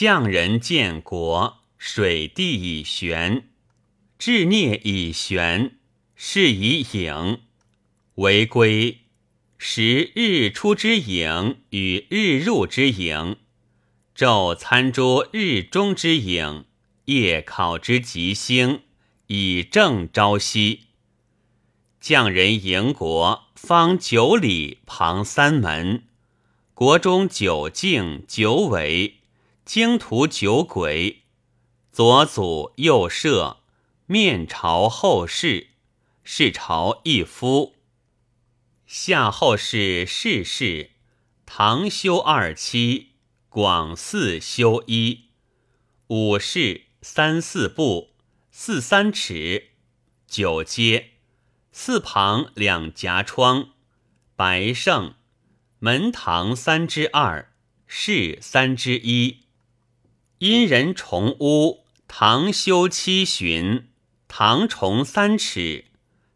匠人建国，水地以悬，志孽以悬，是以影。为归，时日出之影与日入之影，昼参诸日中之影，夜考之吉星，以正朝夕。匠人营国，方九里，旁三门。国中九境九纬，经图九轨，左祖右社，面朝后世，世朝一夫。夏后氏世世，唐修二期，广四修一，五世三四步，四三尺，九阶，四旁两夹窗，白胜。门堂三之二，室三之一。因人重屋，堂修七旬，堂重三尺，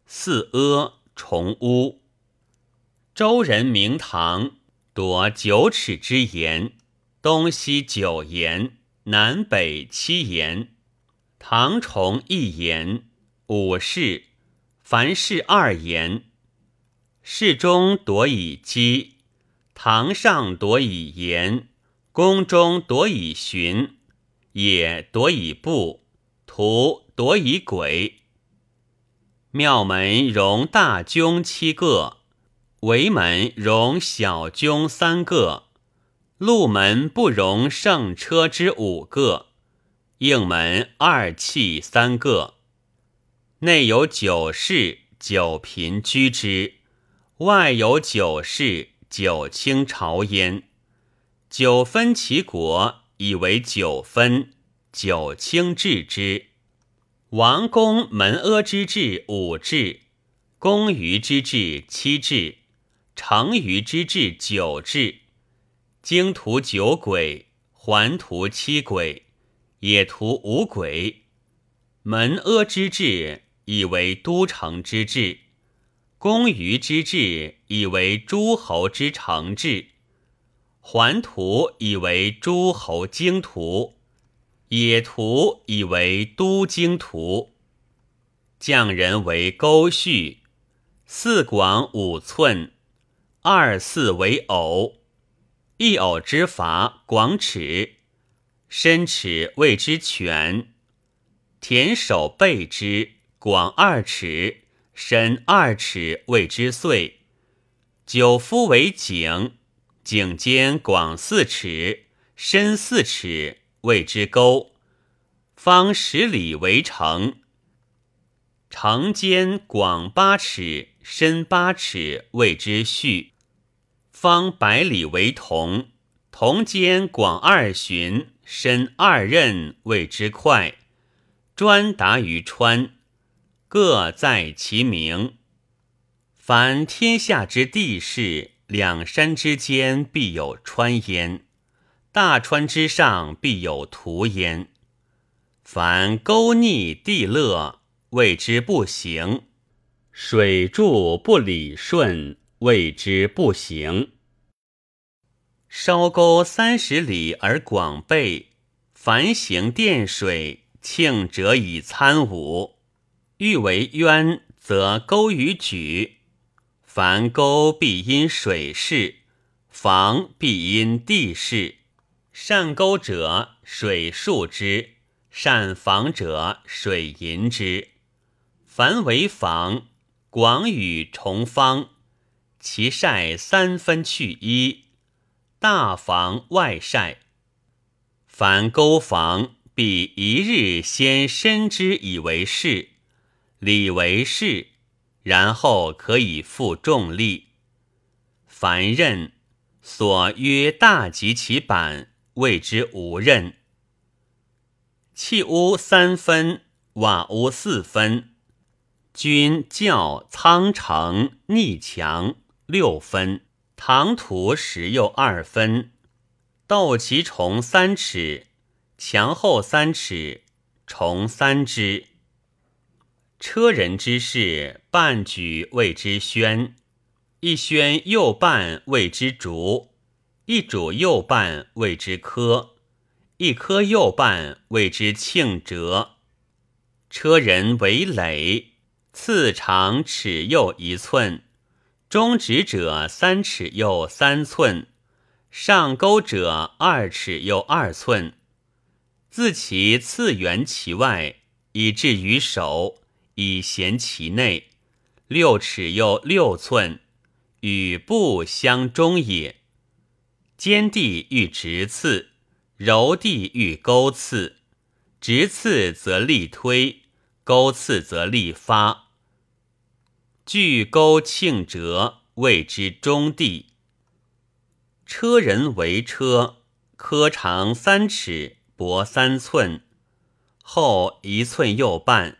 四阿重屋。周人明堂，夺九尺之言，东西九言，南北七言。堂重一言，五室，凡事二言。室中夺以基。堂上夺以言，宫中夺以循，野夺以布，徒夺以轨。庙门容大镛七个，围门容小镛三个，路门不容圣车之五个，应门二器三个。内有九室，九嫔居之；外有九室。九卿朝焉，九分其国，以为九分。九卿治之。王公门阿之治五治，公余之治七治，成余之治九治。经图九轨，环图七轨，野图五轨。门阿之治，以为都城之治。公余之治，以为诸侯之成治；环图以为诸侯经图；野图以为都经图。匠人为勾序，四广五寸，二四为偶。一偶之法广尺，深尺谓之全。田守背之广二尺。深二尺谓之岁，九夫为井，井间广四尺，深四尺谓之沟，方十里为城。城间广八尺，深八尺谓之序，方百里为同。同间广二旬，深二仞谓之快，专达于川。各在其名。凡天下之地势，两山之间必有川焉；大川之上必有图焉。凡沟逆地乐，谓之不行；水注不理顺，谓之不行。烧沟三十里而广备，凡行殿水，庆者以参伍。欲为渊，则沟于举；凡沟必因水势，防必因地势。善沟者，水树之；善防者，水银之。凡为防，广与重方，其晒三分去一，大防外晒。凡沟防，必一日先深之以为是。礼为事，然后可以负重力。凡刃所约大及其板，谓之无刃。器屋三分，瓦屋四分，君教仓城逆墙六分，唐土石又二分，斗其重三尺，墙厚三尺，重三之。车人之事，半举谓之宣；一宣右半谓之竹；一主右半谓之科；一颗右半谓之庆折。车人为垒，次长尺右一寸，中指者三尺右三寸，上钩者二尺右二寸。自其次圆其外，以至于手，以衔其内，六尺又六寸，与步相中也。尖地欲直刺，柔地欲钩刺。直刺则力推，钩刺则力发。巨钩庆折，谓之中地。车人为车，科长三尺，薄三寸，厚一寸右半，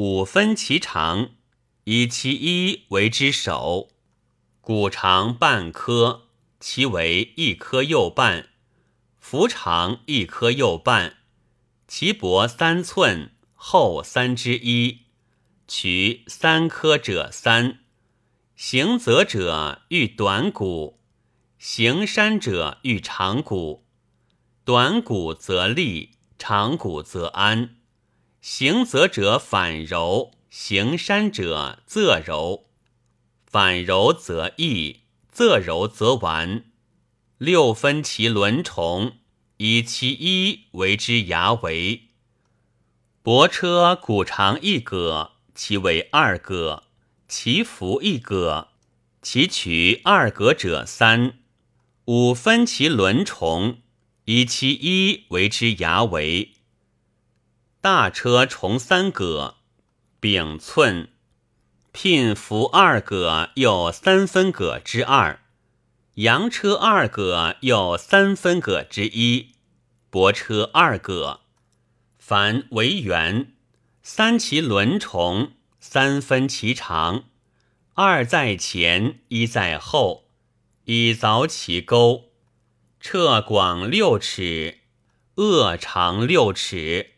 五分其长，以其一为之首，骨长半颗。其为一颗右半，腹长一颗右半，其薄三寸，厚三之一。取三颗者三。行则者欲短骨，行山者欲长骨。短骨则利，长骨则安。行则者反柔，行山者则柔。反柔则易。色柔则完，六分其轮虫，以其一为之牙为。帛车骨长一葛，其为二葛；其服一葛，其取二葛者三。五分其轮虫，以其一为之牙为。大车重三葛，丙寸。聘服二葛，又三分葛之二；羊车二葛，又三分葛之一；帛车二葛。凡为圆，三其轮重，三分其长，二在前，一在后，以凿其沟。彻广六尺，扼长六尺。